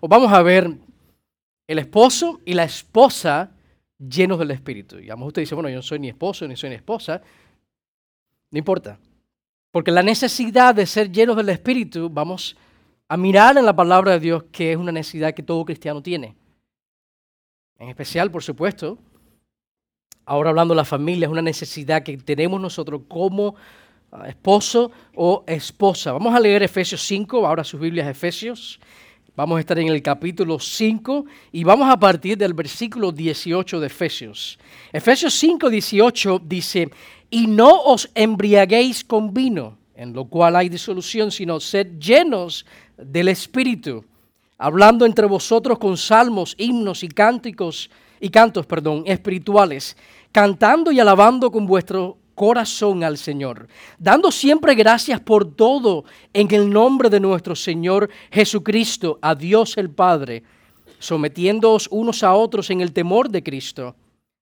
o vamos a ver el esposo y la esposa llenos del Espíritu. Y a lo mejor usted dice, bueno, yo no soy ni esposo ni soy ni esposa. No importa. Porque la necesidad de ser llenos del Espíritu, vamos a mirar en la palabra de Dios que es una necesidad que todo cristiano tiene. En especial, por supuesto, ahora hablando de la familia, es una necesidad que tenemos nosotros como ah, esposo o esposa. Vamos a leer Efesios 5, ahora sus Biblias Efesios. Vamos a estar en el capítulo 5 y vamos a partir del versículo 18 de Efesios. Efesios 5, 18 dice, y no os embriaguéis con vino, en lo cual hay disolución, sino sed llenos del Espíritu, hablando entre vosotros con salmos, himnos y cánticos y cantos, perdón, espirituales, cantando y alabando con vuestro corazón al Señor, dando siempre gracias por todo en el nombre de nuestro Señor Jesucristo, a Dios el Padre, sometiéndoos unos a otros en el temor de Cristo.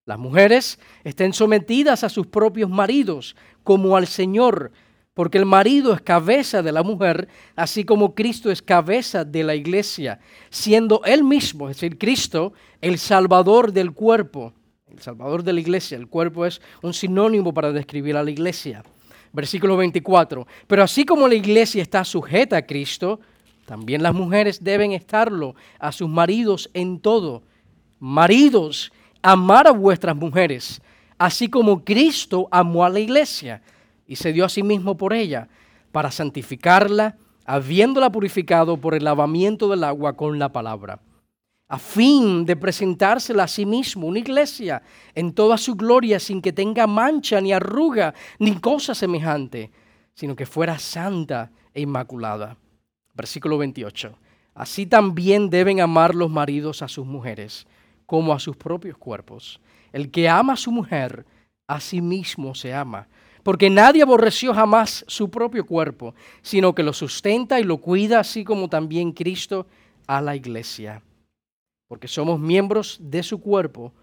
Las mujeres estén sometidas a sus propios maridos como al Señor, porque el marido es cabeza de la mujer, así como Cristo es cabeza de la iglesia, siendo él mismo, es decir, Cristo, el salvador del cuerpo el Salvador de la iglesia. El cuerpo es un sinónimo para describir a la iglesia. Versículo 24. Pero así como la iglesia está sujeta a Cristo, también las mujeres deben estarlo a sus maridos en todo. Maridos, amar a vuestras mujeres, así como Cristo amó a la iglesia y se dio a sí mismo por ella, para santificarla, habiéndola purificado por el lavamiento del agua con la palabra a fin de presentársela a sí mismo, una iglesia en toda su gloria, sin que tenga mancha, ni arruga, ni cosa semejante, sino que fuera santa e inmaculada. Versículo 28. Así también deben amar los maridos a sus mujeres, como a sus propios cuerpos. El que ama a su mujer, a sí mismo se ama, porque nadie aborreció jamás su propio cuerpo, sino que lo sustenta y lo cuida, así como también Cristo a la iglesia porque somos miembros de su cuerpo.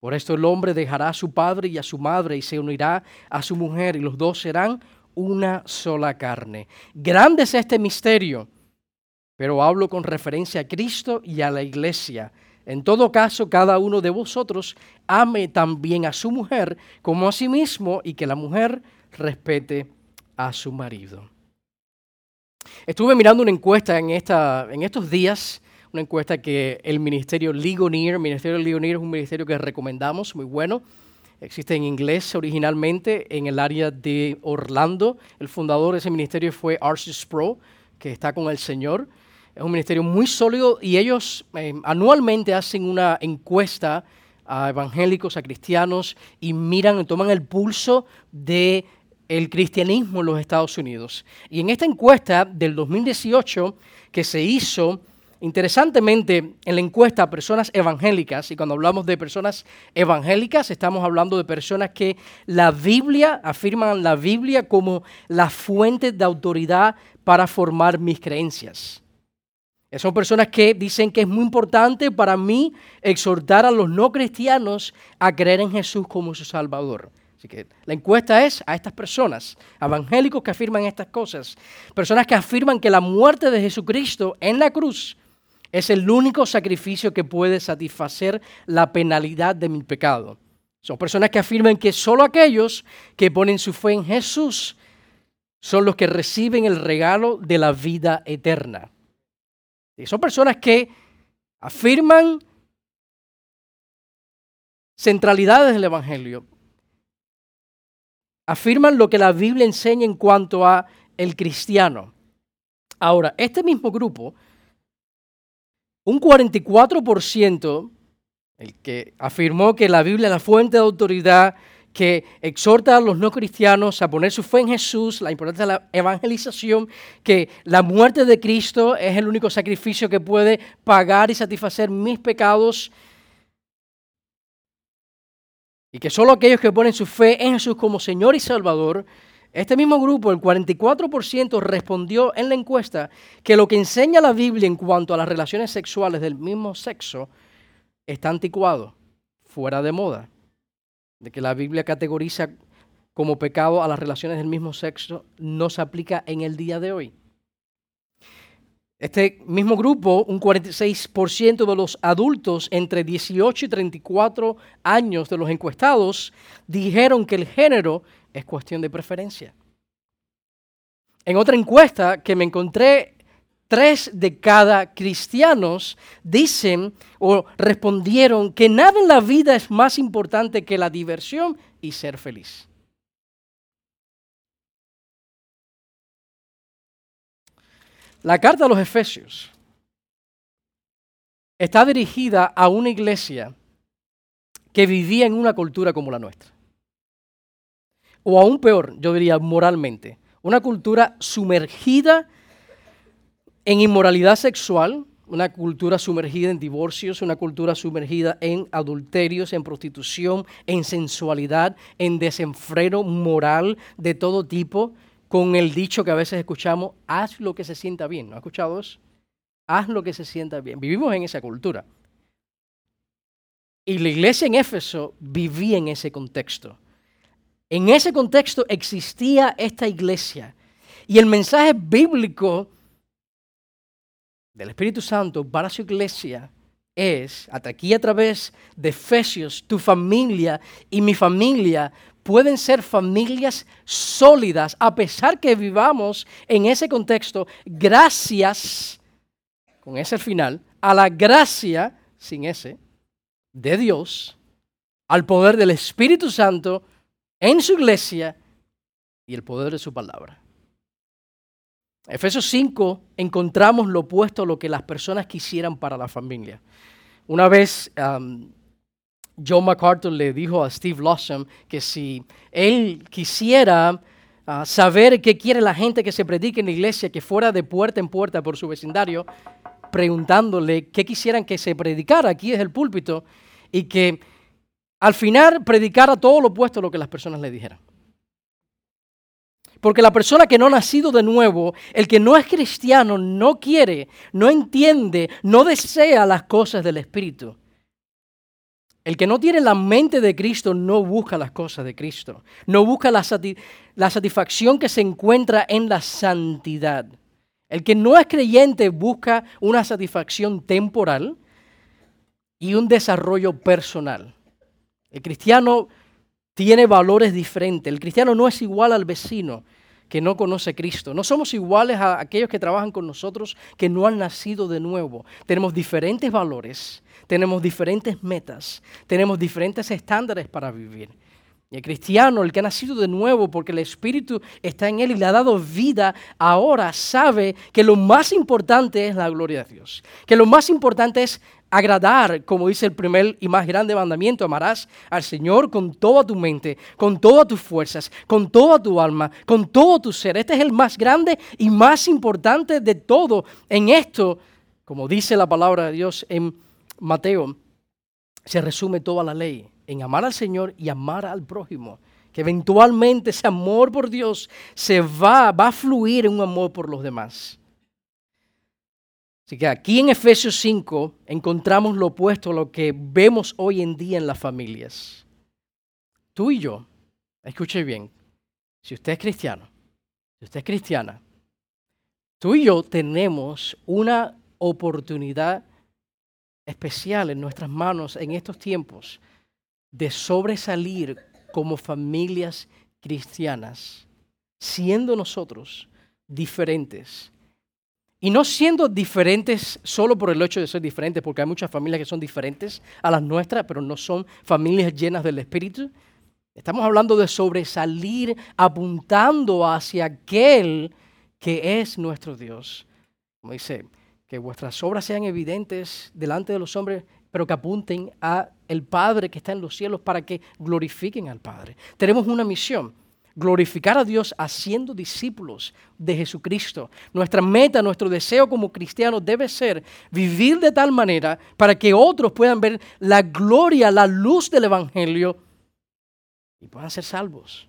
Por esto el hombre dejará a su padre y a su madre y se unirá a su mujer y los dos serán una sola carne. Grande es este misterio, pero hablo con referencia a Cristo y a la iglesia. En todo caso, cada uno de vosotros ame también a su mujer como a sí mismo y que la mujer respete a su marido. Estuve mirando una encuesta en, esta, en estos días una encuesta que el Ministerio Ligonier, el Ministerio Ligonier es un ministerio que recomendamos, muy bueno. Existe en inglés originalmente en el área de Orlando. El fundador de ese ministerio fue Arcis Pro, que está con el Señor. Es un ministerio muy sólido y ellos eh, anualmente hacen una encuesta a evangélicos, a cristianos y miran, toman el pulso de el cristianismo en los Estados Unidos. Y en esta encuesta del 2018 que se hizo Interesantemente, en la encuesta personas evangélicas, y cuando hablamos de personas evangélicas, estamos hablando de personas que la Biblia, afirman la Biblia como la fuente de autoridad para formar mis creencias. Son personas que dicen que es muy importante para mí exhortar a los no cristianos a creer en Jesús como su Salvador. Así que la encuesta es a estas personas, evangélicos que afirman estas cosas, personas que afirman que la muerte de Jesucristo en la cruz es el único sacrificio que puede satisfacer la penalidad de mi pecado. Son personas que afirman que solo aquellos que ponen su fe en Jesús son los que reciben el regalo de la vida eterna. Y son personas que afirman centralidades del Evangelio. Afirman lo que la Biblia enseña en cuanto a el cristiano. Ahora, este mismo grupo un 44%, el que afirmó que la Biblia es la fuente de autoridad, que exhorta a los no cristianos a poner su fe en Jesús, la importancia de la evangelización, que la muerte de Cristo es el único sacrificio que puede pagar y satisfacer mis pecados, y que solo aquellos que ponen su fe en Jesús como Señor y Salvador este mismo grupo, el 44%, respondió en la encuesta que lo que enseña la Biblia en cuanto a las relaciones sexuales del mismo sexo está anticuado, fuera de moda. De que la Biblia categoriza como pecado a las relaciones del mismo sexo no se aplica en el día de hoy. Este mismo grupo, un 46% de los adultos entre 18 y 34 años de los encuestados dijeron que el género es cuestión de preferencia. En otra encuesta que me encontré, tres de cada cristianos dicen o respondieron que nada en la vida es más importante que la diversión y ser feliz. La carta a los Efesios está dirigida a una iglesia que vivía en una cultura como la nuestra. O aún peor, yo diría moralmente, una cultura sumergida en inmoralidad sexual, una cultura sumergida en divorcios, una cultura sumergida en adulterios, en prostitución, en sensualidad, en desenfreno moral de todo tipo, con el dicho que a veces escuchamos, haz lo que se sienta bien. ¿No has escuchado eso? Haz lo que se sienta bien. Vivimos en esa cultura. Y la iglesia en Éfeso vivía en ese contexto. En ese contexto existía esta iglesia. Y el mensaje bíblico del Espíritu Santo para su iglesia es, hasta aquí a través de Efesios, tu familia y mi familia pueden ser familias sólidas, a pesar que vivamos en ese contexto, gracias, con ese final, a la gracia, sin ese, de Dios, al poder del Espíritu Santo en su iglesia y el poder de su palabra. Efesios 5 encontramos lo opuesto a lo que las personas quisieran para la familia. Una vez John MacArthur le dijo a Steve Lawson que si él quisiera ah, saber qué quiere la gente que se predique en la iglesia, que fuera de puerta en puerta por su vecindario, preguntándole qué quisieran que se predicara, aquí es el púlpito, y que al final predicara todo lo opuesto a lo que las personas le dijeran. Porque la persona que no ha nacido de nuevo, el que no es cristiano, no quiere, no entiende, no desea las cosas del Espíritu. El que no tiene la mente de Cristo no busca las cosas de Cristo, no busca la, satisfacción que se encuentra en la santidad. El que no es creyente busca una satisfacción temporal y un desarrollo personal. El cristiano tiene valores diferentes. El cristiano no es igual al vecino que no conoce a Cristo. No somos iguales a aquellos que trabajan con nosotros que no han nacido de nuevo. Tenemos diferentes valores tenemos diferentes metas, tenemos diferentes estándares para vivir. Y el cristiano, el que ha nacido de nuevo porque el Espíritu está en él y le ha dado vida, ahora sabe que lo más importante es la gloria de Dios. Que lo más importante es agradar, como dice el primer y más grande mandamiento, amarás al Señor con toda tu mente, con todas tus fuerzas, con toda tu alma, con todo tu ser. Este es el más grande y más importante de todo. En esto, como dice la palabra de Dios en Mateo se resume toda la ley en amar al Señor y amar al prójimo. Que eventualmente ese amor por Dios se va, va a fluir en un amor por los demás. Así que aquí en Efesios 5 encontramos lo opuesto a lo que vemos hoy en día en las familias. Tú y yo, escuche bien, si usted es cristiano, si usted es cristiana, tú y yo tenemos una oportunidad especial en nuestras manos en estos tiempos de sobresalir como familias cristianas, siendo nosotros diferentes. Y no siendo diferentes solo por el hecho de ser diferentes, porque hay muchas familias que son diferentes a las nuestras, pero no son familias llenas del Espíritu. Estamos hablando de sobresalir apuntando hacia aquel que es nuestro Dios. Como dice, que vuestras obras sean evidentes delante de los hombres, pero que apunten a el Padre que está en los cielos para que glorifiquen al Padre. Tenemos una misión, glorificar a Dios haciendo discípulos de Jesucristo. Nuestra meta, nuestro deseo como cristianos debe ser vivir de tal manera para que otros puedan ver la gloria, la luz del Evangelio y puedan ser salvos.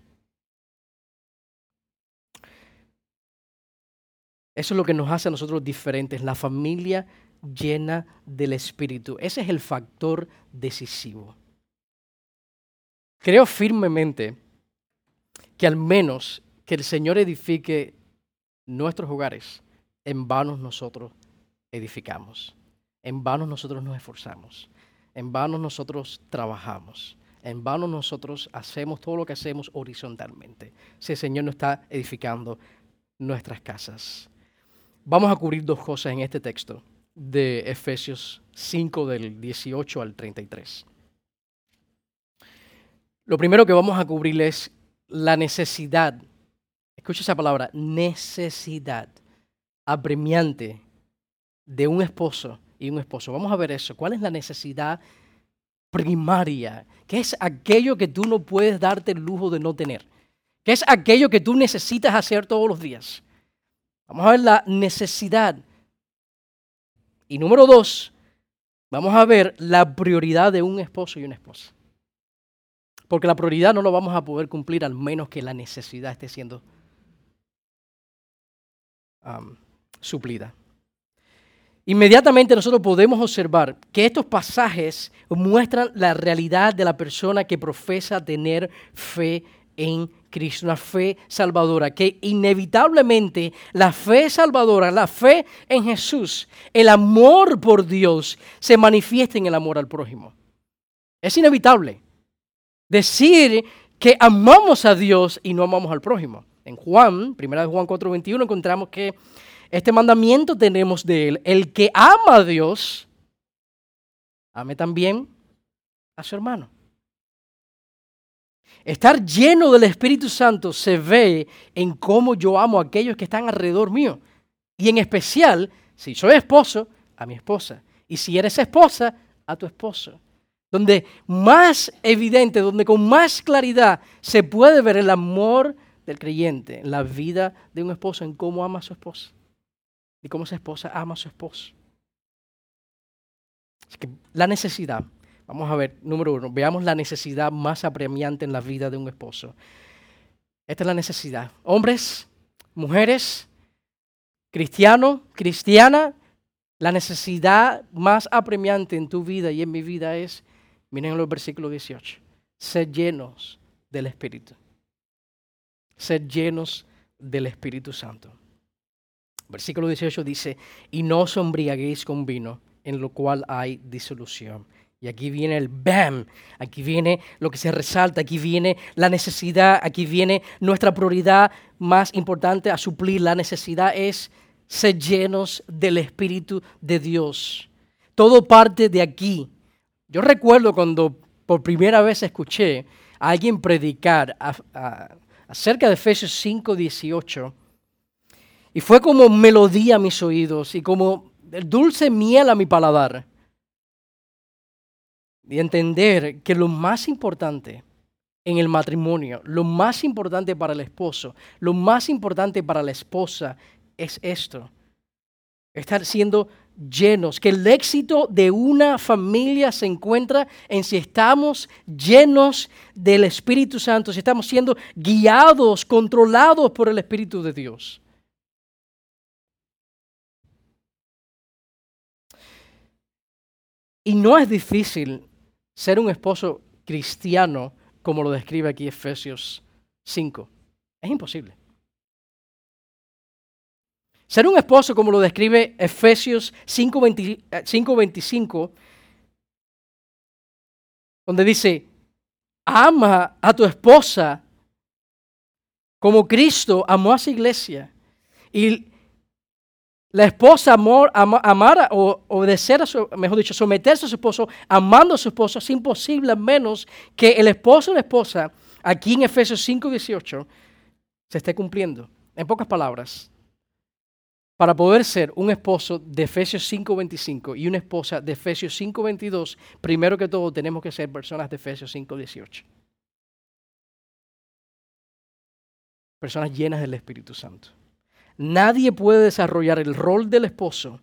Eso es lo que nos hace a nosotros diferentes, la familia llena del Espíritu. Ese es el factor decisivo. Creo firmemente que al menos que el Señor edifique nuestros hogares, en vano nosotros edificamos. En vano nosotros nos esforzamos. En vano nosotros trabajamos. En vano nosotros hacemos todo lo que hacemos horizontalmente. Si el Señor no está edificando nuestras casas. Vamos a cubrir dos cosas en este texto de Efesios 5 del 18 al 33. Lo primero que vamos a cubrir es la necesidad, escucha esa palabra, necesidad apremiante de un esposo y un esposo. Vamos a ver eso. ¿Cuál es la necesidad primaria? ¿Qué es aquello que tú no puedes darte el lujo de no tener? ¿Qué es aquello que tú necesitas hacer todos los días? Vamos a ver la necesidad. Y número dos, vamos a ver la prioridad de un esposo y una esposa. Porque la prioridad no lo vamos a poder cumplir al menos que la necesidad esté siendo suplida. Inmediatamente nosotros podemos observar que estos pasajes muestran la realidad de la persona que profesa tener fe en Cristo, una fe salvadora, que inevitablemente la fe salvadora, la fe en Jesús, el amor por Dios, se manifiesta en el amor al prójimo. Es inevitable decir que amamos a Dios y no amamos al prójimo. En Juan, 1 Juan 4:21, encontramos que este mandamiento tenemos de él. El que ama a Dios, ame también a su hermano. Estar lleno del Espíritu Santo se ve en cómo yo amo a aquellos que están alrededor mío. Y en especial, si soy esposo, a mi esposa. Y si eres esposa, a tu esposo. Donde más evidente, donde con más claridad se puede ver el amor del creyente, en la vida de un esposo, en cómo ama a su esposa y cómo esa esposa ama a su esposo. que la necesidad, vamos a ver, número uno, veamos la necesidad más apremiante en la vida de un esposo. Esta es la necesidad. Hombres, mujeres, cristiano, cristiana, la necesidad más apremiante en tu vida y en mi vida es, miren los versículos 18, ser llenos del Espíritu. Ser llenos del Espíritu Santo. Versículo 18 dice, y no os embriaguéis con vino, en lo cual hay disolución. Y aquí viene el BAM, aquí viene lo que se resalta, aquí viene la necesidad, aquí viene nuestra prioridad más importante a suplir. La necesidad es ser llenos del Espíritu de Dios. Todo parte de aquí. Yo recuerdo cuando por primera vez escuché a alguien predicar acerca de Efesios 5, 18 y fue como melodía a mis oídos y como dulce miel a mi paladar. Y entender que lo más importante en el matrimonio, lo más importante para el esposo, lo más importante para la esposa es esto. Estar siendo llenos, que el éxito de una familia se encuentra en si estamos llenos del Espíritu Santo, si estamos siendo guiados, controlados por el Espíritu de Dios. Y no es difícil ser un esposo cristiano como lo describe aquí Efesios 5. Es imposible. Ser un esposo como lo describe Efesios 5.25, donde dice, ama a tu esposa como Cristo amó a su iglesia y la esposa amor, amar o obedecer a su, mejor dicho, someterse a su esposo, amando a su esposo, es imposible menos que el esposo y la esposa, aquí en Efesios 5:18, se esté cumpliendo. En pocas palabras, para poder ser un esposo de Efesios 5:25 y una esposa de Efesios 5:22, primero que todo tenemos que ser personas de Efesios 5:18. Personas llenas del Espíritu Santo. Nadie puede desarrollar el rol del esposo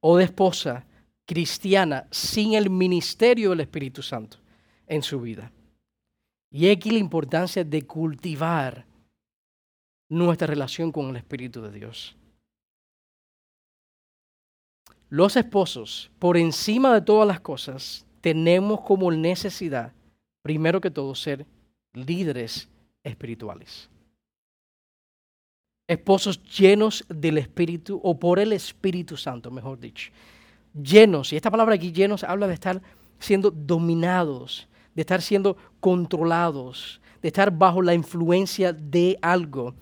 o de esposa cristiana sin el ministerio del Espíritu Santo en su vida. Y aquí la importancia de cultivar nuestra relación con el Espíritu de Dios. Los esposos, por encima de todas las cosas, tenemos como necesidad, primero que todo, ser líderes espirituales. Esposos llenos del Espíritu o por el Espíritu Santo, mejor dicho. Llenos, y esta palabra aquí llenos habla de estar siendo dominados, de estar siendo controlados, de estar bajo la influencia de algo.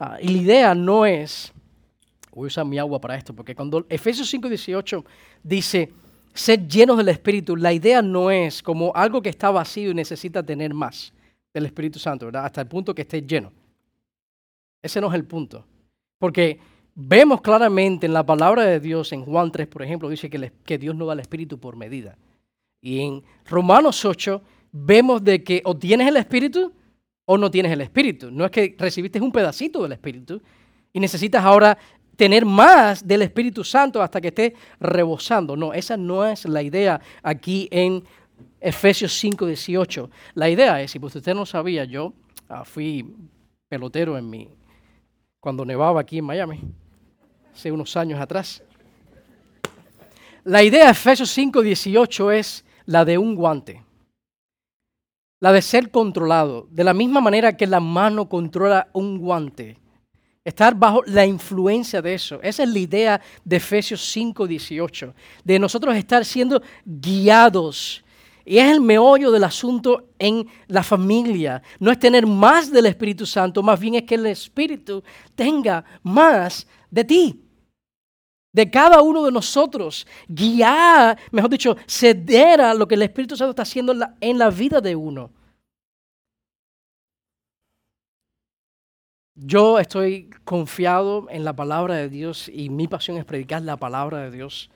Ah, y la idea no es, voy a usar mi agua para esto, porque cuando Efesios 5:18 dice, ser llenos del Espíritu, la idea no es como algo que está vacío y necesita tener más del Espíritu Santo. Hasta el punto que esté lleno. Ese no es el punto. Porque vemos claramente en la palabra de Dios, en Juan 3, por ejemplo, dice que, Dios no da el Espíritu por medida. Y en Romanos 8 vemos de que o tienes el Espíritu o no tienes el Espíritu. No es que recibiste un pedacito del Espíritu y necesitas ahora tener más del Espíritu Santo hasta que esté rebosando. No, esa no es la idea aquí en Efesios 5, 18. La idea es, si usted no sabía, yo ah, fui pelotero en mi, cuando nevaba aquí en Miami, hace unos años atrás. La idea de Efesios 5, 18 es la de un guante, la de ser controlado, de la misma manera que la mano controla un guante. Estar bajo la influencia de eso. Esa es la idea de Efesios 5, 18. De nosotros estar siendo guiados. Y es el meollo del asunto en la familia. No es tener más del Espíritu Santo, más bien es que el Espíritu tenga más de ti de cada uno de nosotros, guiar, mejor dicho, ceder a lo que el Espíritu Santo está haciendo en la, en la vida de uno. Yo estoy confiado en la palabra de Dios y mi pasión es predicar la palabra de Dios.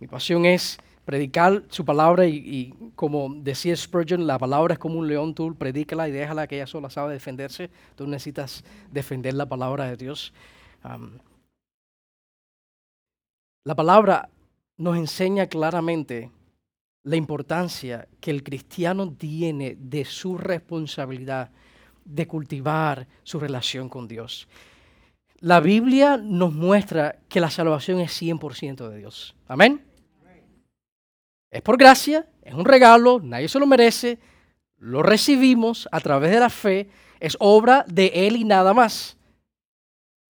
Mi pasión es predicar su palabra y, como decía Spurgeon, la palabra es como un león, tú predícala y déjala que ella sola sabe defenderse. Tú necesitas defender la palabra de Dios. La palabra nos enseña claramente la importancia que el cristiano tiene de su responsabilidad de cultivar su relación con Dios. La Biblia nos muestra que la salvación es 100% de Dios. Amén. Es por gracia, es un regalo, nadie se lo merece, lo recibimos a través de la fe, es obra de Él y nada más.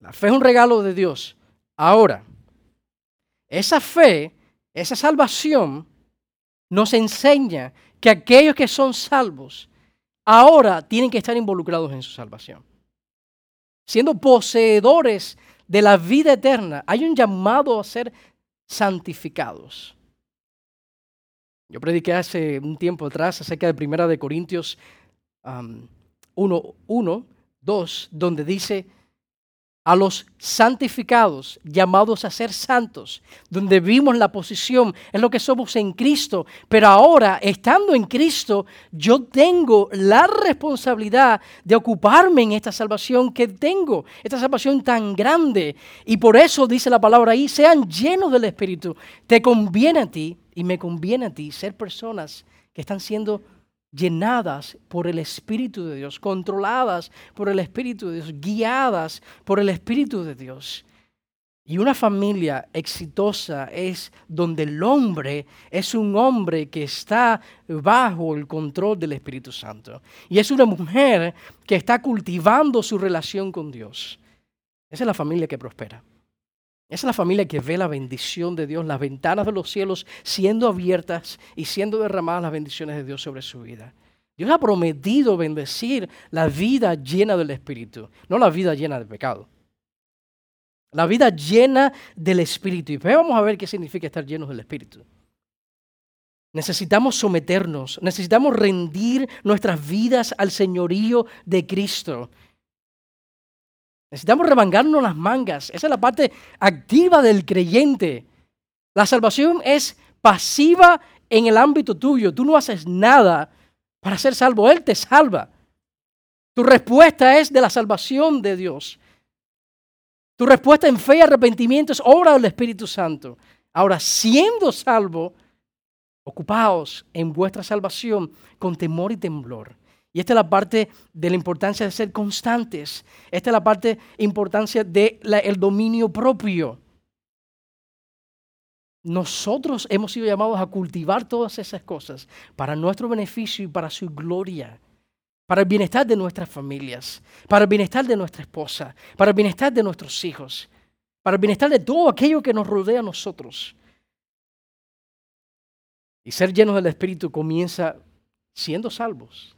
La fe es un regalo de Dios. Ahora, esa fe, esa salvación, nos enseña que aquellos que son salvos ahora tienen que estar involucrados en su salvación. Siendo poseedores de la vida eterna, hay un llamado a ser santificados. Yo prediqué hace un tiempo atrás acerca de Primera de Corintios 1, 1, 2, donde dice, a los santificados, llamados a ser santos, donde vimos la posición en lo que somos en Cristo. Pero ahora, estando en Cristo, yo tengo la responsabilidad de ocuparme en esta salvación que tengo, esta salvación tan grande. Y por eso dice la palabra ahí, sean llenos del Espíritu. Te conviene a ti y me conviene a ti ser personas que están siendo llenadas por el Espíritu de Dios, controladas por el Espíritu de Dios, guiadas por el Espíritu de Dios. Y una familia exitosa es donde el hombre es un hombre que está bajo el control del Espíritu Santo. Y es una mujer que está cultivando su relación con Dios. Esa es la familia que prospera. Esa es la familia que ve la bendición de Dios, las ventanas de los cielos siendo abiertas y siendo derramadas las bendiciones de Dios sobre su vida. Dios ha prometido bendecir la vida llena del Espíritu, no la vida llena de pecado. La vida llena del Espíritu. Y vamos a ver qué significa estar llenos del Espíritu. Necesitamos someternos, necesitamos rendir nuestras vidas al señorío de Cristo. Necesitamos remangarnos las mangas. Esa es la parte activa del creyente. La salvación es pasiva en el ámbito tuyo. Tú no haces nada para ser salvo. Él te salva. Tu respuesta es de la salvación de Dios. Tu respuesta en fe y arrepentimiento es obra del Espíritu Santo. Ahora, siendo salvo, ocupaos en vuestra salvación con temor y temblor. Y esta es la parte de la importancia de ser constantes. Esta es la parte importancia del dominio propio. Nosotros hemos sido llamados a cultivar todas esas cosas para nuestro beneficio y para su gloria. para el bienestar de nuestras familias, para el bienestar de nuestra esposa, para el bienestar de nuestros hijos, para el bienestar de todo aquello que nos rodea a nosotros. Y ser llenos del Espíritu comienza siendo salvos.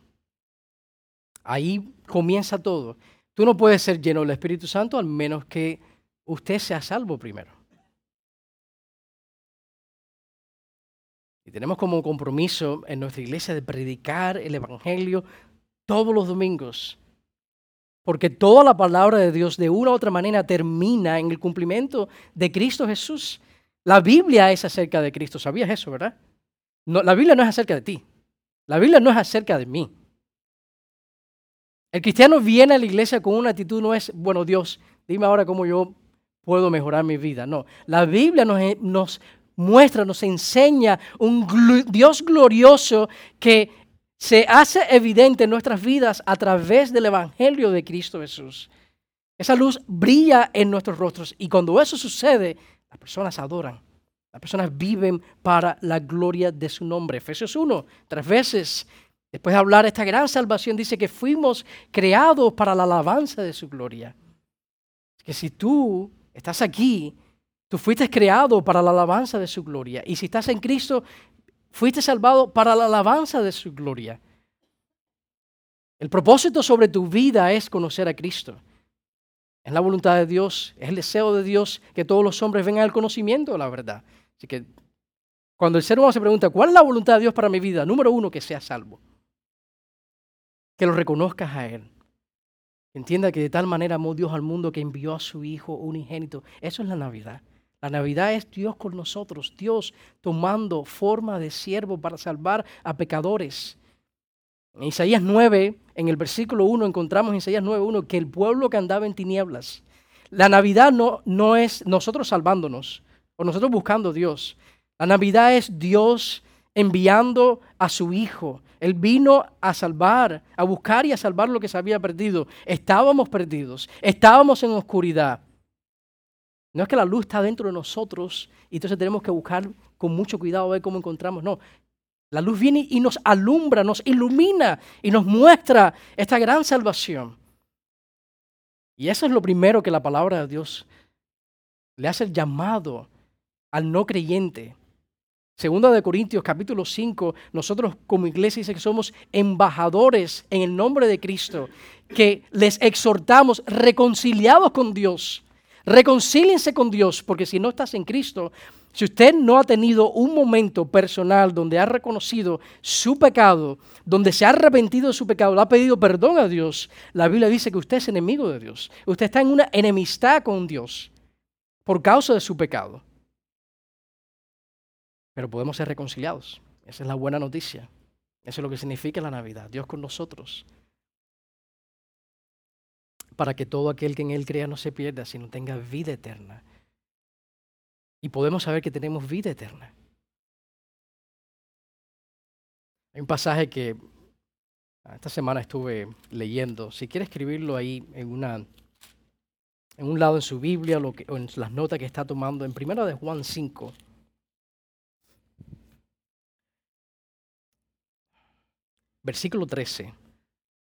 Ahí comienza todo. Tú no puedes ser lleno del Espíritu Santo al menos que usted sea salvo primero. Y tenemos como compromiso en nuestra iglesia de predicar el Evangelio todos los domingos. Porque toda la palabra de Dios de una u otra manera termina en el cumplimiento de Cristo Jesús. La Biblia es acerca de Cristo. ¿Sabías eso, verdad? No, la Biblia no es acerca de ti. La Biblia no es acerca de mí. El cristiano viene a la iglesia con una actitud, no es, bueno, Dios, dime ahora cómo yo puedo mejorar mi vida. No, la Biblia nos, nos muestra, nos enseña un Dios glorioso que se hace evidente en nuestras vidas a través del Evangelio de Cristo Jesús. Esa luz brilla en nuestros rostros y cuando eso sucede, las personas adoran. Las personas viven para la gloria de su nombre. Efesios 1, tres veces Después de hablar esta gran salvación, dice que fuimos creados para la alabanza de su gloria. Que si tú estás aquí, tú fuiste creado para la alabanza de su gloria. Y si estás en Cristo, fuiste salvado para la alabanza de su gloria. El propósito sobre tu vida es conocer a Cristo. Es la voluntad de Dios, es el deseo de Dios que todos los hombres vengan al conocimiento de la verdad. Así que cuando el ser humano se pregunta, ¿cuál es la voluntad de Dios para mi vida? Número uno, que sea salvo que lo reconozcas a Él. Entienda que de tal manera amó Dios al mundo que envió a su Hijo unigénito. Eso es la Navidad. La Navidad es Dios con nosotros, Dios tomando forma de siervo para salvar a pecadores. En Isaías 9, en el versículo 1, encontramos en Isaías 9, 1, que el pueblo que andaba en tinieblas. La Navidad no, no es nosotros salvándonos o nosotros buscando a Dios. La Navidad es Dios enviando a su Hijo. Él vino a salvar, a buscar y a salvar lo que se había perdido. Estábamos perdidos, estábamos en oscuridad. No es que la luz está dentro de nosotros y entonces tenemos que buscar con mucho cuidado a ver cómo encontramos. No, la luz viene y nos alumbra, nos ilumina y nos muestra esta gran salvación. Y eso es lo primero que la palabra de Dios le hace el llamado al no creyente Segunda de Corintios capítulo 5, nosotros como iglesia dice que somos embajadores en el nombre de Cristo, que les exhortamos reconciliados con Dios. Reconcíliense con Dios, porque si no estás en Cristo, si usted no ha tenido un momento personal donde ha reconocido su pecado, donde se ha arrepentido de su pecado, le ha pedido perdón a Dios, la Biblia dice que usted es enemigo de Dios. Usted está en una enemistad con Dios por causa de su pecado pero podemos ser reconciliados. Esa es la buena noticia. Eso es lo que significa la Navidad, Dios con nosotros. Para que todo aquel que en Él crea no se pierda, sino tenga vida eterna. Y podemos saber que tenemos vida eterna. Hay un pasaje que esta semana estuve leyendo. Si quiere escribirlo ahí en, una, en un lado en su Biblia o en las notas que está tomando, en primera de Juan 5. Versículo 13.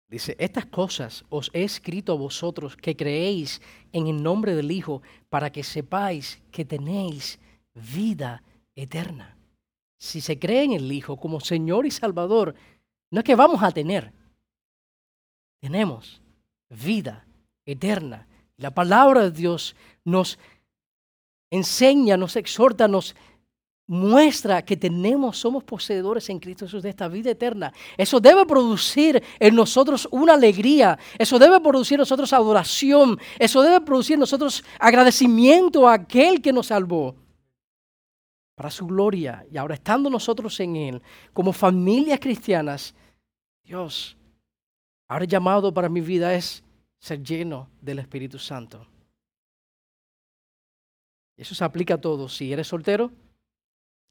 Dice, estas cosas os he escrito a vosotros que creéis en el nombre del Hijo para que sepáis que tenéis vida eterna. Si se cree en el Hijo como Señor y Salvador, no es que vamos a tener, tenemos vida eterna. La palabra de Dios nos enseña, nos exhorta, nos muestra que tenemos, somos poseedores en Cristo Jesús de esta vida eterna. Eso debe producir en nosotros una alegría, eso debe producir en nosotros adoración, eso debe producir en nosotros agradecimiento a aquel que nos salvó para su gloria. Y ahora estando nosotros en Él, como familias cristianas, Dios, ahora llamado para mi vida es ser lleno del Espíritu Santo. Eso se aplica a todos. Si eres soltero,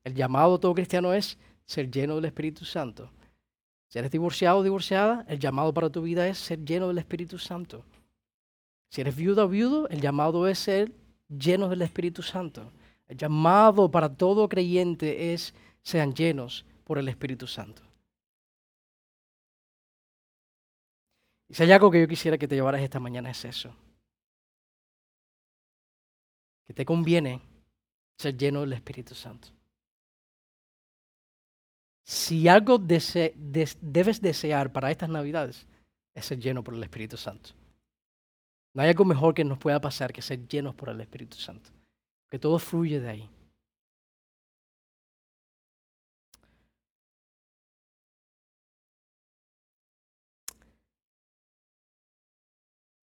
el llamado de todo cristiano es ser lleno del Espíritu Santo. Si eres divorciado o divorciada, el llamado para tu vida es ser lleno del Espíritu Santo. Si eres viuda o viudo, el llamado es ser lleno del Espíritu Santo. El llamado para todo creyente es sean llenos por el Espíritu Santo. Y si hay algo que yo quisiera que te llevaras esta mañana es eso. Que te conviene ser lleno del Espíritu Santo. Si algo debes desear para estas Navidades es ser lleno por el Espíritu Santo. No hay algo mejor que nos pueda pasar que ser llenos por el Espíritu Santo. Que todo fluye de ahí.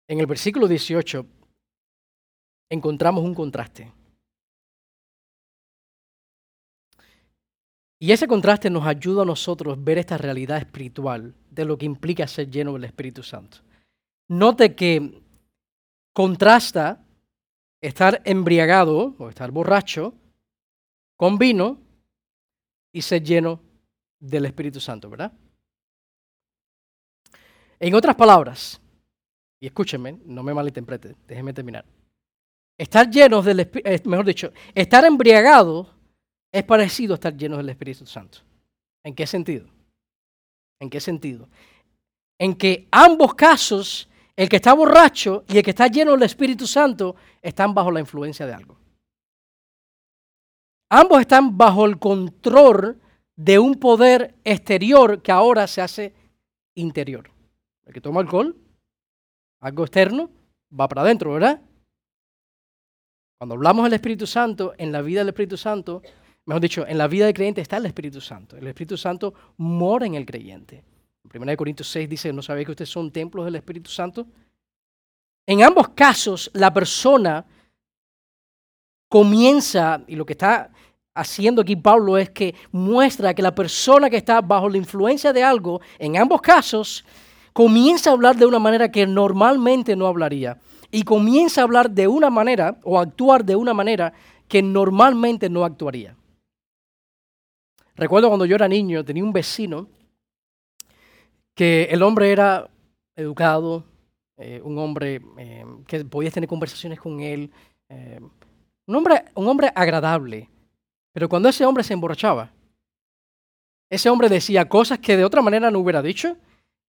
En el versículo 18 encontramos un contraste. Y ese contraste nos ayuda a nosotros ver esta realidad espiritual de lo que implica ser lleno del Espíritu Santo. Note que contrasta estar embriagado o estar borracho con vino y ser lleno del Espíritu Santo, ¿verdad? En otras palabras, y escúchenme, no me malinterprete, déjenme terminar. Estar llenos del Espíritu, eh, mejor dicho, estar embriagado es parecido a estar llenos del Espíritu Santo. ¿En qué sentido? ¿En qué sentido? En que ambos casos, el que está borracho y el que está lleno del Espíritu Santo, están bajo la influencia de algo. Ambos están bajo el control de un poder exterior que ahora se hace interior. El que toma alcohol algo externo, va para adentro, ¿verdad? Cuando hablamos del Espíritu Santo, en la vida del Espíritu Santo, mejor dicho, en la vida del creyente está el Espíritu Santo. El Espíritu Santo mora en el creyente. En 1 Corintios 6 dice, ¿no sabéis que ustedes son templos del Espíritu Santo? En ambos casos, la persona comienza, y lo que está haciendo aquí Pablo es que muestra que la persona que está bajo la influencia de algo, en ambos casos, comienza a hablar de una manera que normalmente no hablaría. Y comienza a hablar de una manera o actuar de una manera que normalmente no actuaría. Recuerdo cuando yo era niño, tenía un vecino que el hombre era educado, eh, un hombre eh, que podías tener conversaciones con él, eh, un, hombre, un hombre agradable. Pero cuando ese hombre se emborrachaba, ese hombre decía cosas que de otra manera no hubiera dicho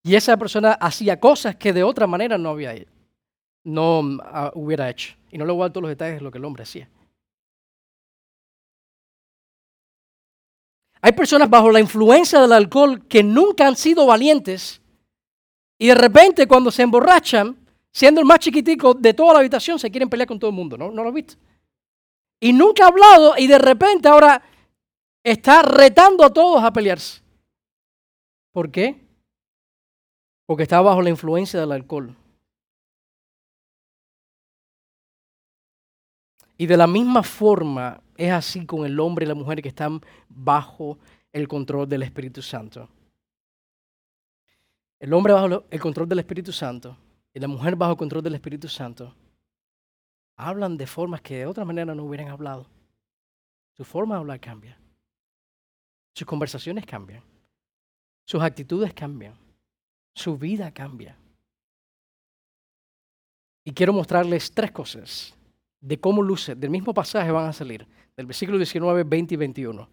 y esa persona hacía cosas que de otra manera no, había, no ah, hubiera hecho. Y no le voy a dar todos los detalles de lo que el hombre hacía. Hay personas bajo la influencia del alcohol que nunca han sido valientes y de repente cuando se emborrachan, siendo el más chiquitico de toda la habitación, se quieren pelear con todo el mundo, ¿no? ¿No lo visto? Y nunca ha hablado y de repente ahora está retando a todos a pelearse. ¿Por qué? porque estaba bajo la influencia del alcohol. Y de la misma forma es así con el hombre y la mujer que están bajo el control del Espíritu Santo. El hombre bajo el control del Espíritu Santo y la mujer bajo el control del Espíritu Santo hablan de formas que de otra manera no hubieran hablado. Su forma de hablar cambia. Sus conversaciones cambian. Sus actitudes cambian su vida cambia. Y quiero mostrarles tres cosas de cómo luce. Del mismo pasaje van a salir, del versículo 19, 20 y 21.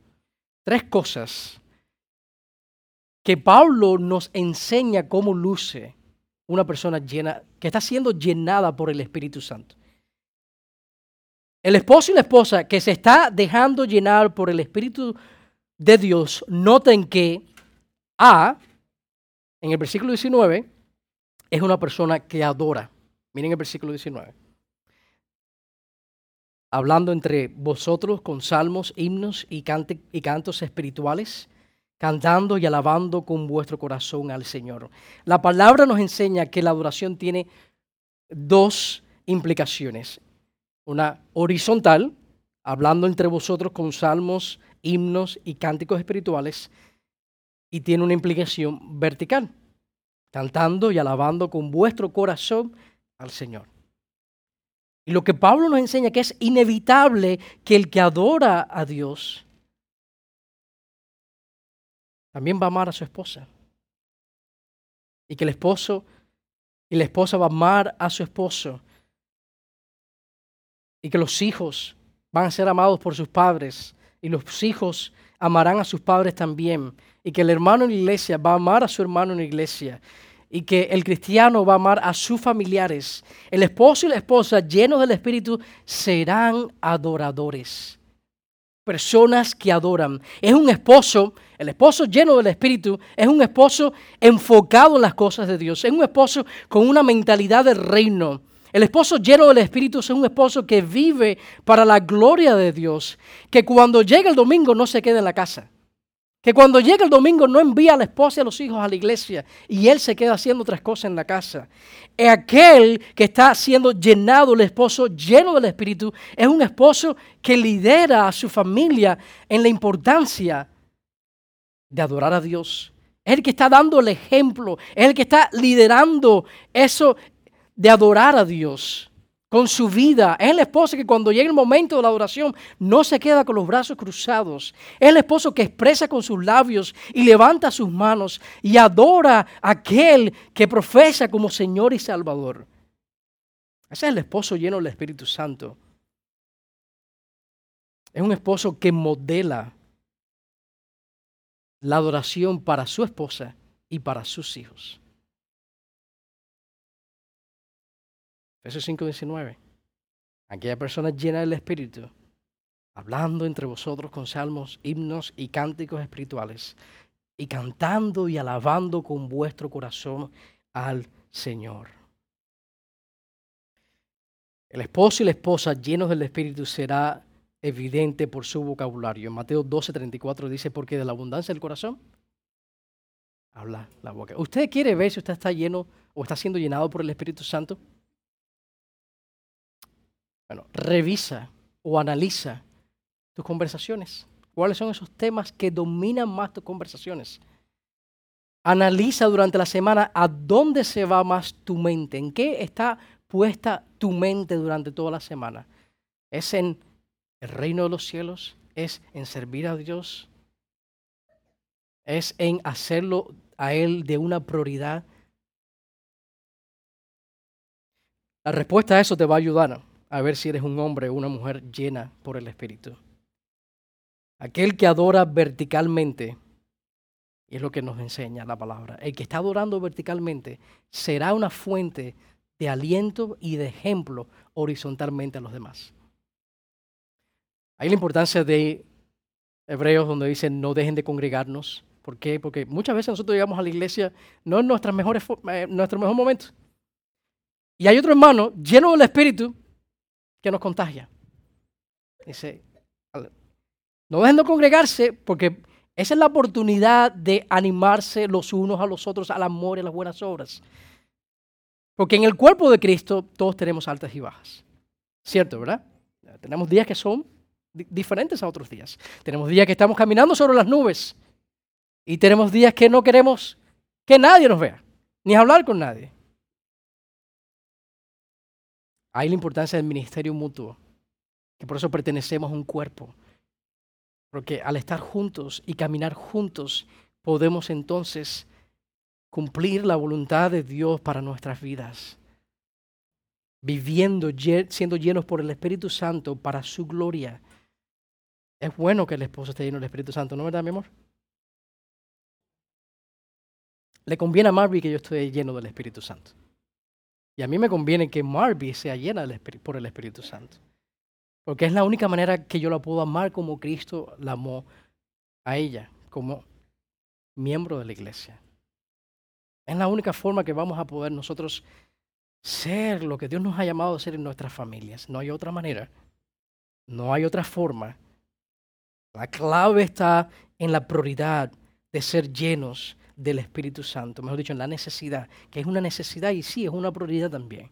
Tres cosas que Pablo nos enseña cómo luce una persona llena, que está siendo llenada por el Espíritu Santo. El esposo y la esposa que se está dejando llenar por el Espíritu de Dios, noten que A, en el versículo 19 es una persona que adora. Miren el versículo 19. Hablando entre vosotros con salmos, himnos y, y cantos espirituales, cantando y alabando con vuestro corazón al Señor. La palabra nos enseña que la adoración tiene dos implicaciones. Una horizontal, hablando entre vosotros con salmos, himnos y cánticos espirituales, y tiene una implicación vertical, cantando y alabando con vuestro corazón al Señor. Y lo que Pablo nos enseña que es inevitable que el que adora a Dios también va a amar a su esposa. Y que el esposo y la esposa va a amar a su esposo. Y que los hijos van a ser amados por sus padres. Y los hijos amarán a sus padres también y que el hermano en la iglesia va a amar a su hermano en la iglesia y que el cristiano va a amar a sus familiares. El esposo y la esposa llenos del Espíritu serán adoradores. Personas que adoran. Es un esposo, el esposo lleno del Espíritu, es un esposo enfocado en las cosas de Dios. Es un esposo con una mentalidad del reino. El esposo lleno del Espíritu es un esposo que vive para la gloria de Dios, que cuando llega el domingo no se queda en la casa que cuando llega el domingo no envía a la esposa y a los hijos a la iglesia y él se queda haciendo otras cosas en la casa. Aquel que está siendo llenado, el esposo lleno del Espíritu, es un esposo que lidera a su familia en la importancia de adorar a Dios. Es el que está dando el ejemplo, es el que está liderando eso de adorar a Dios con su vida. Es el esposo que cuando llega el momento de la adoración no se queda con los brazos cruzados. Es el esposo que expresa con sus labios y levanta sus manos y adora a aquel que profesa como Señor y Salvador. Ese es el esposo lleno del Espíritu Santo. Es un esposo que modela la adoración para su esposa y para sus hijos. Efesios 5:19. Aquella persona llena del Espíritu, hablando entre vosotros con salmos, himnos y cánticos espirituales, y cantando y alabando con vuestro corazón al Señor. El esposo y la esposa llenos del Espíritu será evidente por su vocabulario. En Mateo 12:34 dice, porque de la abundancia del corazón habla la boca. ¿Usted quiere ver si usted está lleno o está siendo llenado por el Espíritu Santo? Bueno, revisa o analiza tus conversaciones. ¿Cuáles son esos temas que dominan más tus conversaciones? Analiza durante la semana a dónde se va más tu mente, en qué está puesta tu mente durante toda la semana. ¿Es en el reino de los cielos? ¿Es en servir a Dios? ¿Es en hacerlo a Él de una prioridad? La respuesta a eso te va a ayudar a ver si eres un hombre o una mujer llena por el Espíritu. Aquel que adora verticalmente, y es lo que nos enseña la palabra, el que está adorando verticalmente será una fuente de aliento y de ejemplo horizontalmente a los demás. Hay la importancia de Hebreos donde dicen no dejen de congregarnos. ¿Por qué? Porque muchas veces nosotros llegamos a la iglesia no en nuestras mejores, eh, nuestro mejor momento. Y hay otro hermano lleno del Espíritu que nos contagia. Dice, no dejen de congregarse porque esa es la oportunidad de animarse los unos a los otros al amor y a las buenas obras. Porque en el cuerpo de Cristo todos tenemos altas y bajas. ¿Cierto, verdad? Tenemos días que son diferentes a otros días. Tenemos días que estamos caminando sobre las nubes. Y tenemos días que no queremos que nadie nos vea, ni hablar con nadie. Hay la importancia del ministerio mutuo, que por eso pertenecemos a un cuerpo. Porque al estar juntos y caminar juntos, podemos entonces cumplir la voluntad de Dios para nuestras vidas, viviendo, siendo llenos por el Espíritu Santo para su gloria. Es bueno que el esposo esté lleno del Espíritu Santo, ¿no verdad, mi amor? Le conviene a Marvin que yo esté lleno del Espíritu Santo. Y a mí me conviene que Marby sea llena por el Espíritu Santo. Porque es la única manera que yo la puedo amar como Cristo la amó a ella, como miembro de la iglesia. Es la única forma que vamos a poder nosotros ser lo que Dios nos ha llamado a ser en nuestras familias. No hay otra manera. No hay otra forma. La clave está en la prioridad de ser llenos del Espíritu Santo, mejor dicho, en la necesidad, que es una necesidad y sí, es una prioridad también.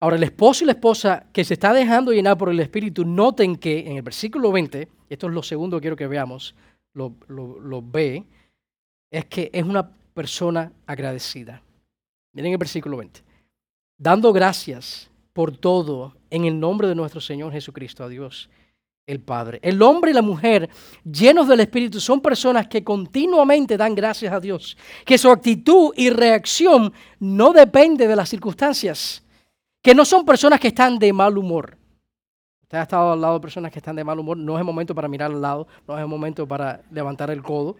Ahora, el esposo y la esposa que se está dejando llenar por el Espíritu, noten que en el versículo 20, esto es lo segundo que quiero que veamos, lo, lo, ve, es que es una persona agradecida. Miren el versículo 20. Dando gracias por todo en el nombre de nuestro Señor Jesucristo a Dios el Padre. El hombre y la mujer llenos del Espíritu son personas que continuamente dan gracias a Dios, que su actitud y reacción no depende de las circunstancias, que no son personas que están de mal humor. Usted ha estado al lado de personas que están de mal humor, no es el momento para mirar al lado, no es el momento para levantar el codo.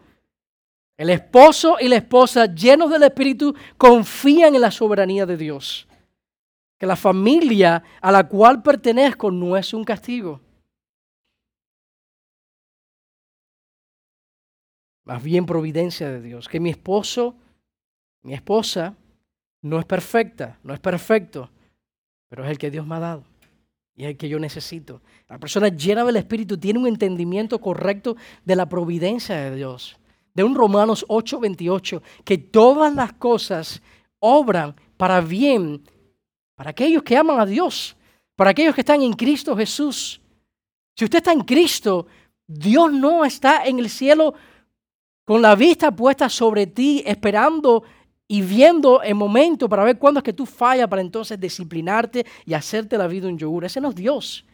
El esposo y la esposa llenos del Espíritu confían en la soberanía de Dios. Que la familia a la cual pertenezco no es un castigo. Más bien providencia de Dios. Que mi esposo, mi esposa, no es perfecta, no es perfecto, pero es el que Dios me ha dado y es el que yo necesito. La persona llena del Espíritu tiene un entendimiento correcto de la providencia de Dios de un Romanos 8:28, que todas las cosas obran para bien para aquellos que aman a Dios, para aquellos que están en Cristo Jesús. Si usted está en Cristo, Dios no está en el cielo con la vista puesta sobre ti, esperando y viendo el momento para ver cuándo es que tú fallas para entonces disciplinarte y hacerte la vida un yogur. Ese no es Dios.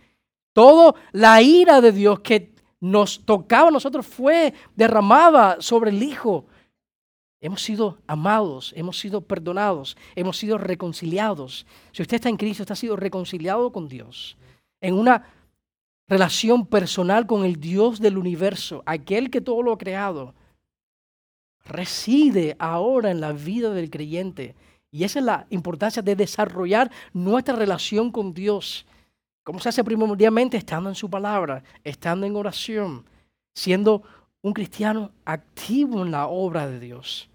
Todo la ira de Dios que nos tocaba a nosotros fue derramada sobre el Hijo. Hemos sido amados, hemos sido perdonados, hemos sido reconciliados. Si usted está en Cristo, usted ha sido reconciliado con Dios. En una relación personal con el Dios del universo, aquel que todo lo ha creado. Reside ahora en la vida del creyente. Y esa es la importancia de desarrollar nuestra relación con Dios. ¿Cómo se hace primordialmente? Estando en su palabra, estando en oración, siendo un cristiano activo en la obra de Dios.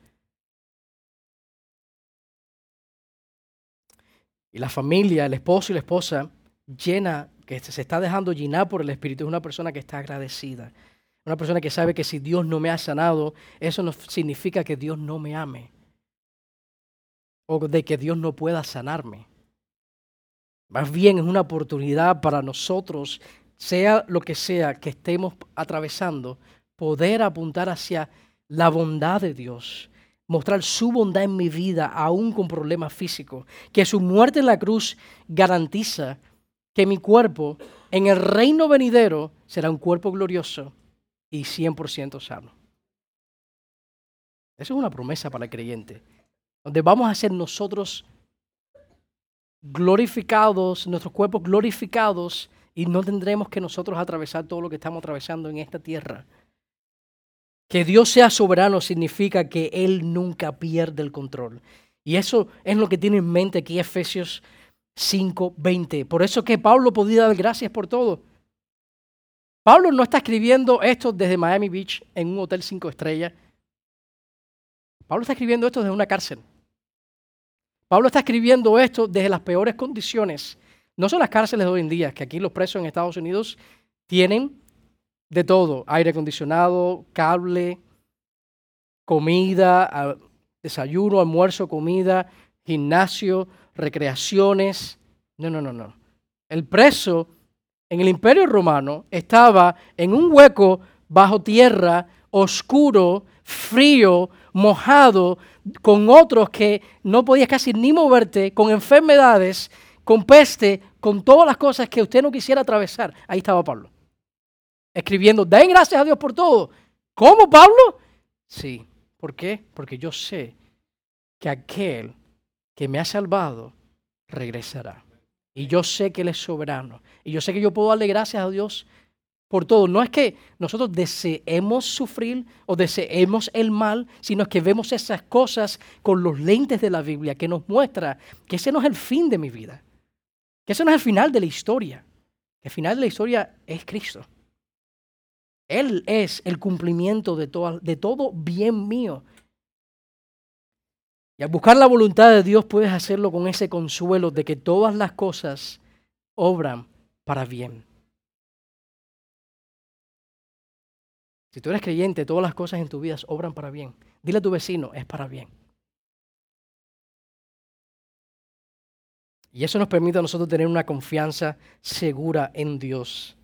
Y la familia, el esposo y la esposa llena, que se está dejando llenar por el Espíritu, es una persona que está agradecida. Una persona que sabe que si Dios no me ha sanado, eso no significa que Dios no me ame. O de que Dios no pueda sanarme. Más bien es una oportunidad para nosotros, sea lo que sea que estemos atravesando, poder apuntar hacia la bondad de Dios, mostrar su bondad en mi vida, aún con problemas físicos, que su muerte en la cruz garantiza que mi cuerpo en el reino venidero será un cuerpo glorioso y 100% sano. Eso es una promesa para el creyente, donde vamos a ser nosotros glorificados, nuestros cuerpos glorificados, y no tendremos que nosotros atravesar todo lo que estamos atravesando en esta tierra. Que Dios sea soberano significa que Él nunca pierde el control. Y eso es lo que tiene en mente aquí Efesios 5:20. Por eso que Pablo podía dar gracias por todo. Pablo no está escribiendo esto desde Miami Beach en un hotel cinco estrellas. Pablo está escribiendo esto desde una cárcel. Pablo está escribiendo esto desde las peores condiciones. No son las cárceles de hoy en día, que aquí los presos en Estados Unidos tienen de todo, aire acondicionado, cable, comida, desayuno, almuerzo, comida, gimnasio, recreaciones. No, no, no, no. El preso en el imperio romano estaba en un hueco bajo tierra, oscuro, frío, mojado, con otros que no podías casi ni moverte, con enfermedades, con peste, con todas las cosas que usted no quisiera atravesar. Ahí estaba Pablo. Escribiendo, den gracias a Dios por todo. ¿Cómo, Pablo? Sí. ¿Por qué? Porque yo sé que aquel que me ha salvado regresará. Y yo sé que Él es soberano. Y yo sé que yo puedo darle gracias a Dios por todo. No es que nosotros deseemos sufrir o deseemos el mal, sino que vemos esas cosas con los lentes de la Biblia que nos muestra que ese no es el fin de mi vida, que ese no es el final de la historia, el final de la historia es Cristo. Él es el cumplimiento de todo, de todo bien mío. Y al buscar la voluntad de Dios puedes hacerlo con ese consuelo de que todas las cosas obran para bien. Si tú eres creyente, todas las cosas en tu vida obran para bien. Dile a tu vecino, es para bien. Y eso nos permite a nosotros tener una confianza segura en Dios.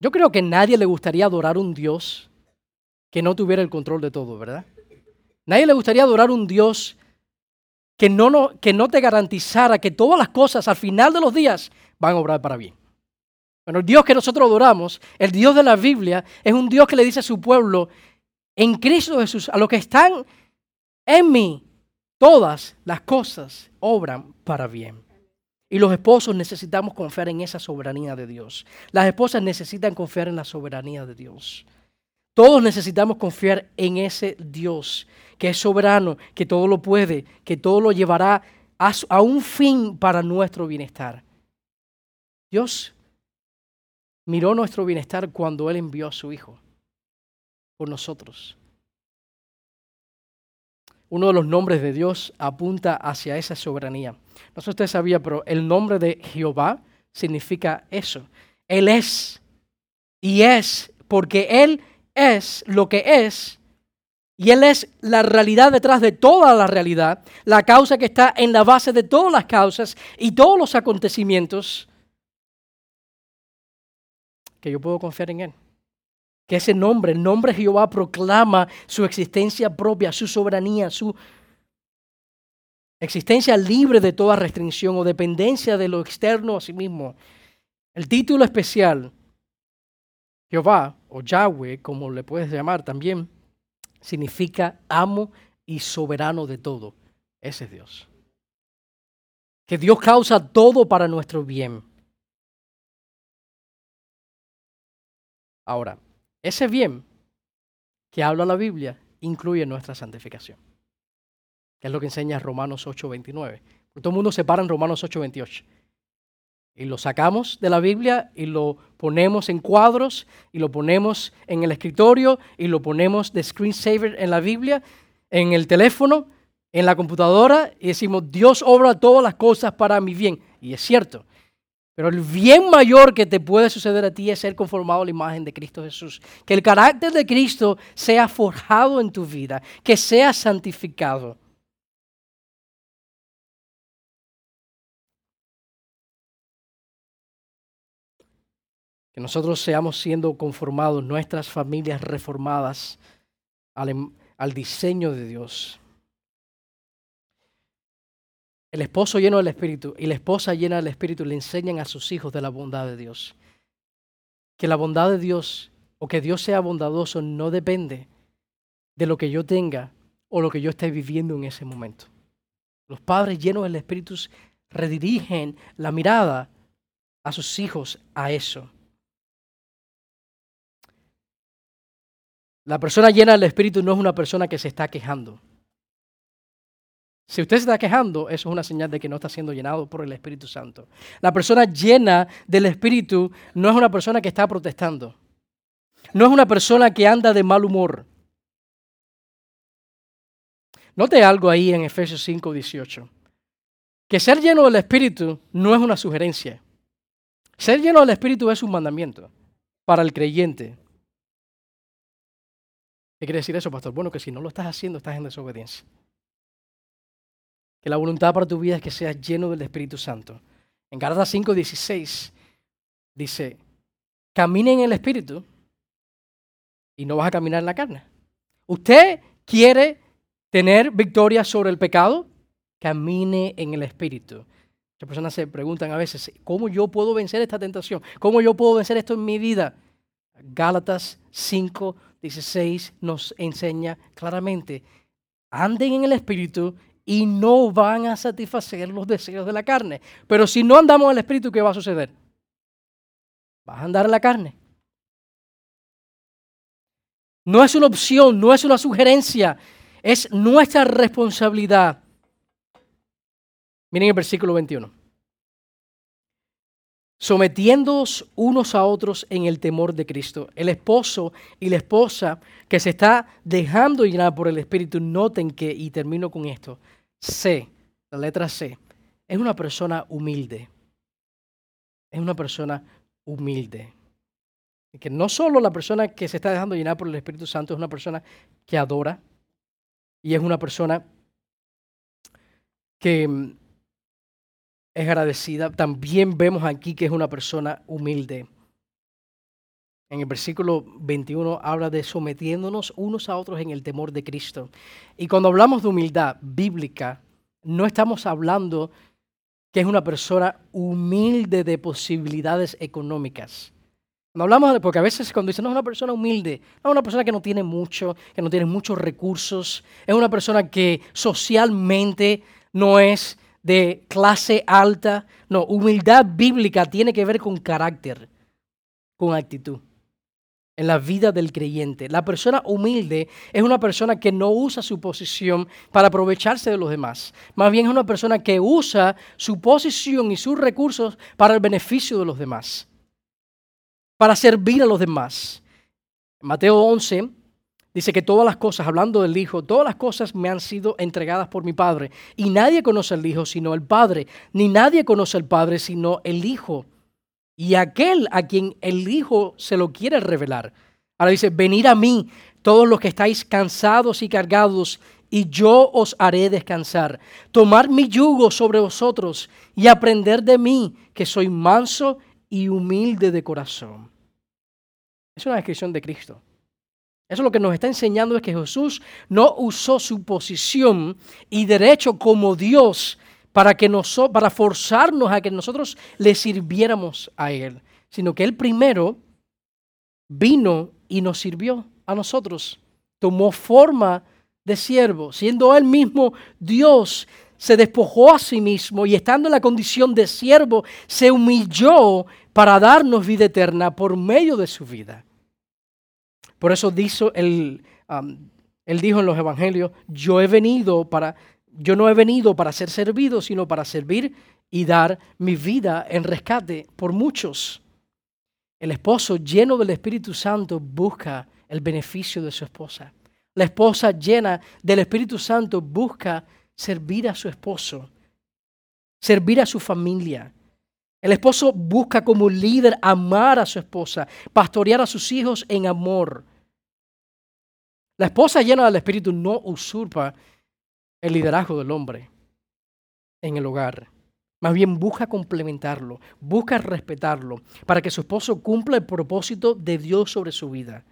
Yo creo que a nadie le gustaría adorar un Dios que no tuviera el control de todo, ¿verdad? Nadie le gustaría adorar un Dios que no, que no te garantizara que todas las cosas al final de los días van a obrar para bien. Bueno, el Dios que nosotros adoramos, el Dios de la Biblia, es un Dios que le dice a su pueblo, en Cristo Jesús, a los que están en mí, todas las cosas obran para bien. Y los esposos necesitamos confiar en esa soberanía de Dios. Las esposas necesitan confiar en la soberanía de Dios. Todos necesitamos confiar en ese Dios que es soberano, que todo lo puede, que todo lo llevará a, un fin para nuestro bienestar. Dios miró nuestro bienestar cuando Él envió a su Hijo por nosotros. Uno de los nombres de Dios apunta hacia esa soberanía. No sé si usted sabía, pero el nombre de Jehová significa eso. Él es y es porque Él es lo que es y Él es la realidad detrás de toda la realidad, la causa que está en la base de todas las causas y todos los acontecimientos, que yo puedo confiar en Él. Que ese nombre, el nombre de Jehová, proclama su existencia propia, su soberanía, su existencia libre de toda restricción o dependencia de lo externo a sí mismo. El título especial, Jehová o Yahweh, como le puedes llamar también, significa amo y soberano de todo. Ese es Dios. Que Dios causa todo para nuestro bien. Ahora, ese bien que habla la Biblia incluye nuestra santificación, que es lo que enseña Romanos 8:29. Todo el mundo se para en Romanos 8:28. Y lo sacamos de la Biblia y lo ponemos en cuadros y lo ponemos en el escritorio y lo ponemos de screensaver en la Biblia, en el teléfono, en la computadora y decimos, Dios obra todas las cosas para mi bien. Y es cierto. Pero el bien mayor que te puede suceder a ti es ser conformado a la imagen de Cristo Jesús. Que el carácter de Cristo sea forjado en tu vida, que sea santificado. Que nosotros seamos siendo conformados, nuestras familias reformadas al, em, al, diseño de Dios. El esposo lleno del Espíritu y la esposa llena del Espíritu le enseñan a sus hijos de la bondad de Dios. Que la bondad de Dios o que Dios sea bondadoso no depende de lo que yo tenga o lo que yo esté viviendo en ese momento. Los padres llenos del Espíritu redirigen la mirada a sus hijos a eso. La persona llena del Espíritu no es una persona que se está quejando. Si usted se está quejando, eso es una señal de que no está siendo llenado por el Espíritu Santo. La persona llena del Espíritu no es una persona que está protestando. No es una persona que anda de mal humor. Note algo ahí en Efesios 5, 18. Que ser lleno del Espíritu no es una sugerencia. Ser lleno del Espíritu es un mandamiento para el creyente. ¿Qué quiere decir eso, pastor? Bueno, que si no lo estás haciendo, estás en desobediencia. Que la voluntad para tu vida es que seas lleno del Espíritu Santo. En Gálatas 5:16 dice, camine en el Espíritu y no vas a caminar en la carne. ¿Usted quiere tener victoria sobre el pecado? Camine en el Espíritu. Muchas personas se preguntan a veces, ¿cómo yo puedo vencer esta tentación? ¿Cómo yo puedo vencer esto en mi vida? Gálatas 5, 16 nos enseña claramente, anden en el Espíritu y no van a satisfacer los deseos de la carne. Pero si no andamos en el Espíritu, ¿qué va a suceder? Vas a andar en la carne. No es una opción, no es una sugerencia, es nuestra responsabilidad. Miren el versículo 21 sometiéndoos unos a otros en el temor de Cristo. El esposo y la esposa que se está dejando llenar por el Espíritu, noten que, y termino con esto, C, la letra C, es una persona humilde. Es una persona humilde. Que no solo la persona que se está dejando llenar por el Espíritu Santo es una persona que adora y es una persona que es agradecida. También vemos aquí que es una persona humilde. En el versículo 21 habla de sometiéndonos unos a otros en el temor de Cristo. Y cuando hablamos de humildad bíblica, no estamos hablando que es una persona humilde de posibilidades económicas. No hablamos porque a veces cuando dicen, no es una persona humilde, no es una persona que no tiene mucho, que no tiene muchos recursos, es una persona que socialmente no es de clase alta. No, humildad bíblica tiene que ver con carácter, con actitud. en la vida del creyente. La persona humilde es una persona que no usa su posición para aprovecharse de los demás. Más bien es una persona que usa su posición y sus recursos para el beneficio de los demás, para servir a los demás. Mateo 11 dice que todas las cosas, hablando del Hijo, todas las cosas me han sido entregadas por mi Padre. Y nadie conoce al Hijo sino el Padre, ni nadie conoce al Padre sino el Hijo y aquel a quien el Hijo se lo quiere revelar. Ahora dice, venid a mí todos los que estáis cansados y cargados, y yo os haré descansar. Tomar mi yugo sobre vosotros y aprender de mí, que soy manso y humilde de corazón. Es una descripción de Cristo. Eso lo que nos está enseñando es que Jesús no usó su posición y derecho como Dios para, que para forzarnos a que nosotros le sirviéramos a Él, sino que Él primero vino y nos sirvió a nosotros. Tomó forma de siervo, siendo Él mismo Dios, se despojó a sí mismo y estando en la condición de siervo, se humilló para darnos vida eterna por medio de su vida. Por eso dijo, él, él dijo en los evangelios, yo he venido para yo no he venido para ser servido, sino para servir y dar mi vida en rescate por muchos. El esposo lleno del Espíritu Santo busca el beneficio de su esposa. La esposa llena del Espíritu Santo busca servir a su esposo, servir a su familia. El esposo busca como líder amar a su esposa, pastorear a sus hijos en amor. La esposa llena del Espíritu no usurpa el liderazgo del hombre en el hogar. Más bien busca complementarlo, busca respetarlo, para que su esposo cumpla el propósito de Dios sobre su vida.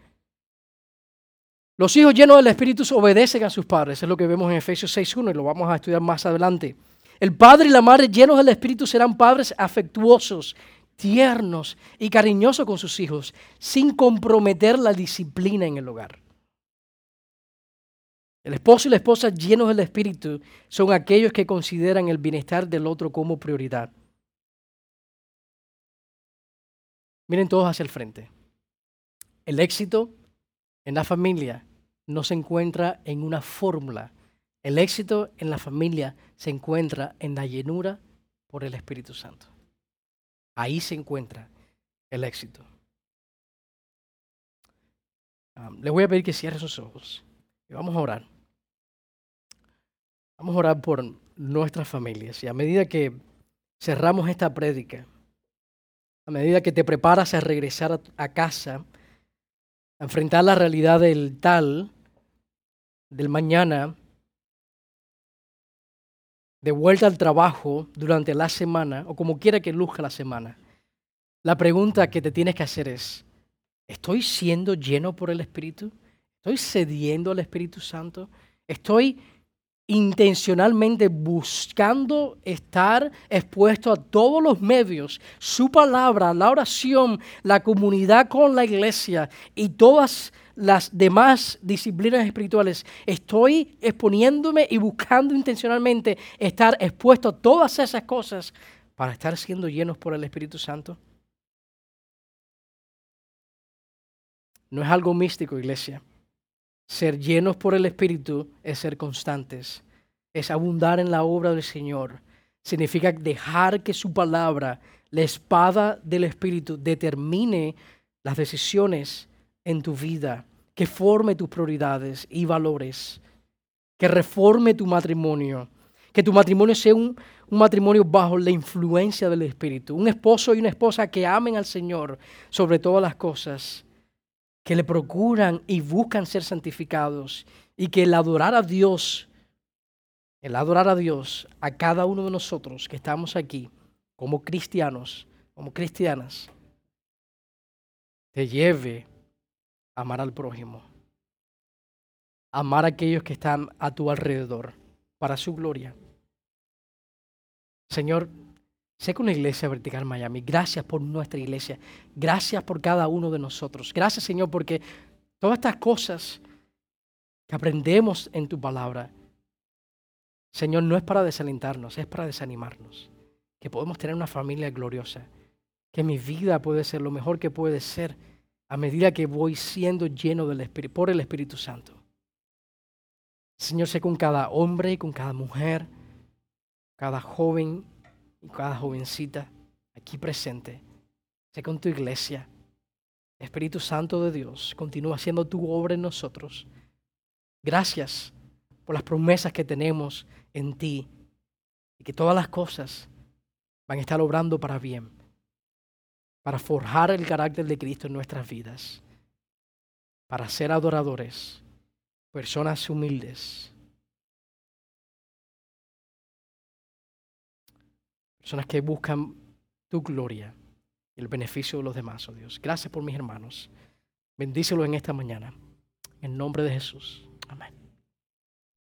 Los hijos llenos del Espíritu obedecen a sus padres, es lo que vemos en Efesios 6.1 y lo vamos a estudiar más adelante. El padre y la madre llenos del Espíritu serán padres afectuosos, tiernos y cariñosos con sus hijos, sin comprometer la disciplina en el hogar. El esposo y la esposa llenos del Espíritu son aquellos que consideran el bienestar del otro como prioridad. Miren todos hacia el frente. El éxito en la familia no se encuentra en una fórmula. El éxito en la familia se encuentra en la llenura por el Espíritu Santo. Ahí se encuentra el éxito. les voy a pedir que cierren sus ojos y vamos a orar. Vamos a orar por nuestras familias y a medida que cerramos esta prédica, a medida que te preparas a regresar a, casa, a enfrentar la realidad del tal, del mañana, de vuelta al trabajo durante la semana o como quiera que luzca la semana, la pregunta que te tienes que hacer es, ¿estoy siendo lleno por el Espíritu? ¿Estoy cediendo al Espíritu Santo? ¿Estoy intencionalmente buscando estar expuesto a todos los medios, su palabra, la oración, la comunidad con la iglesia y todas las demás disciplinas espirituales, estoy exponiéndome y buscando intencionalmente estar expuesto a todas esas cosas para estar siendo llenos por el Espíritu Santo. No es algo místico, iglesia. Ser llenos por el Espíritu es ser constantes, es abundar en la obra del Señor. Significa dejar que su palabra, la espada del Espíritu, determine las decisiones en tu vida, que forme tus prioridades y valores, que reforme tu matrimonio, que tu matrimonio sea un, matrimonio bajo la influencia del Espíritu, un esposo y una esposa que amen al Señor sobre todas las cosas que le procuran y buscan ser santificados y que el adorar a Dios, el adorar a Dios a cada uno de nosotros que estamos aquí como cristianos, como cristianas, te lleve amar al prójimo, amar a aquellos que están a tu alrededor para su gloria. Señor, Sé con la iglesia vertical Miami. Gracias por nuestra iglesia. Gracias por cada uno de nosotros. Gracias, Señor, porque todas estas cosas que aprendemos en tu palabra, Señor, no es para desalentarnos, es para desanimarnos. Que podemos tener una familia gloriosa. Que mi vida puede ser lo mejor que puede ser. A medida que voy siendo lleno del Espíritu, por el Espíritu Santo. Señor, sé con cada hombre, con cada mujer, cada joven y cada jovencita aquí presente. Sé con tu iglesia. Espíritu Santo de Dios, continúa haciendo tu obra en nosotros. Gracias por las promesas que tenemos en ti y que todas las cosas van a estar obrando para bien, para forjar el carácter de Cristo en nuestras vidas, para ser adoradores, personas humildes, personas que buscan tu gloria y el beneficio de los demás, oh Dios. Gracias por mis hermanos. Bendícelos en esta mañana. En nombre de Jesús. Amén.